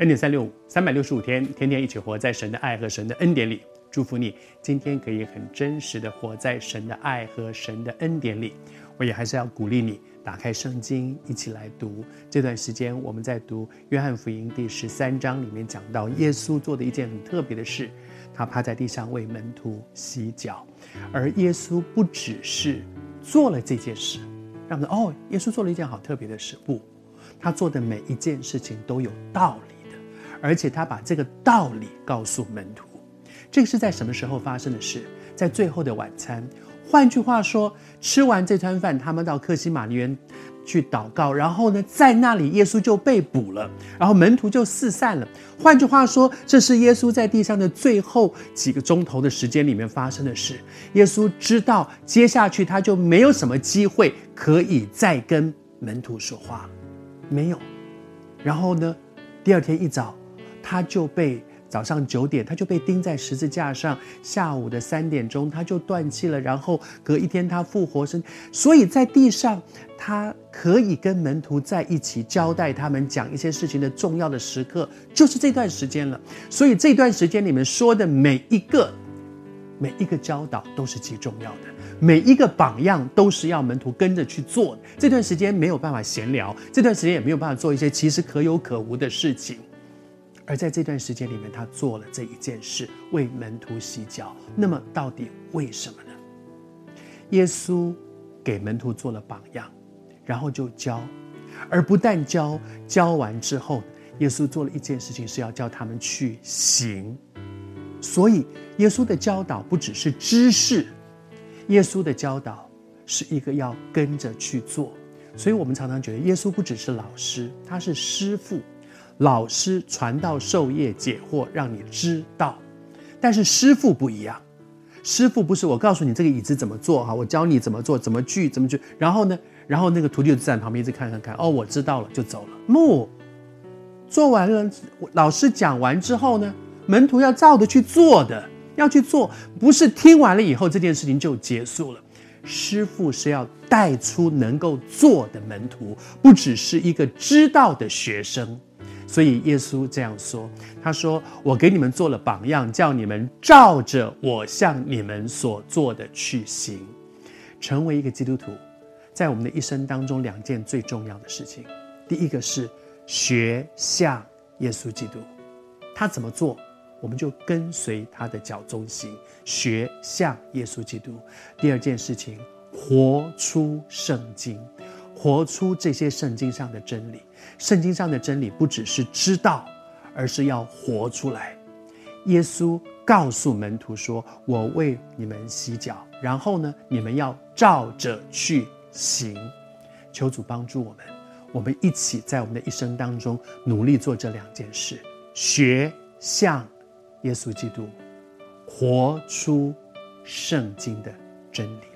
恩典三六五，三百六十五天，天天一起活在神的爱和神的恩典里。祝福你，今天可以很真实的活在神的爱和神的恩典里。我也还是要鼓励你，打开圣经，一起来读。这段时间我们在读约翰福音第十三章里面讲到，耶稣做的一件很特别的事，他趴在地上为门徒洗脚。而耶稣不只是做了这件事，让我们哦，耶稣做了一件好特别的事。不，他做的每一件事情都有道理，而且他把这个道理告诉门徒。这个是在什么时候发生的事？在最后的晚餐。换句话说，吃完这餐饭，他们到克西马尼园去祷告，然后呢，在那里耶稣就被捕了，然后门徒就四散了。换句话说，这是耶稣在地上的最后几个钟头的时间里面发生的事。耶稣知道接下去他就没有什么机会可以再跟门徒说话，没有。然后呢，第二天一早，他就被。早上九点，他就被钉在十字架上；下午的三点钟，他就断气了。然后隔一天，他复活生。所以在地上，他可以跟门徒在一起，交代他们讲一些事情的重要的时刻，就是这段时间了。所以这段时间里面说的每一个、每一个教导都是极重要的，每一个榜样都是要门徒跟着去做的。这段时间没有办法闲聊，这段时间也没有办法做一些其实可有可无的事情。而在这段时间里面，他做了这一件事，为门徒洗脚。那么，到底为什么呢？耶稣给门徒做了榜样，然后就教，而不但教，教完之后，耶稣做了一件事情，是要叫他们去行。所以，耶稣的教导不只是知识，耶稣的教导是一个要跟着去做。所以我们常常觉得，耶稣不只是老师，他是师傅。老师传道授业解惑，让你知道，但是师傅不一样。师傅不是我告诉你这个椅子怎么做哈，我教你怎么做，怎么锯，怎么锯。然后呢，然后那个徒弟就站旁边一直看看看，哦，我知道了，就走了。木做完了，老师讲完之后呢，门徒要照着去做的，要去做，不是听完了以后这件事情就结束了。师傅是要带出能够做的门徒，不只是一个知道的学生。所以耶稣这样说：“他说，我给你们做了榜样，叫你们照着我向你们所做的去行。成为一个基督徒，在我们的一生当中，两件最重要的事情。第一个是学像耶稣基督，他怎么做，我们就跟随他的脚踪行，学像耶稣基督。第二件事情，活出圣经。”活出这些圣经上的真理，圣经上的真理不只是知道，而是要活出来。耶稣告诉门徒说：“我为你们洗脚，然后呢，你们要照着去行。”求主帮助我们，我们一起在我们的一生当中努力做这两件事：学像耶稣基督，活出圣经的真理。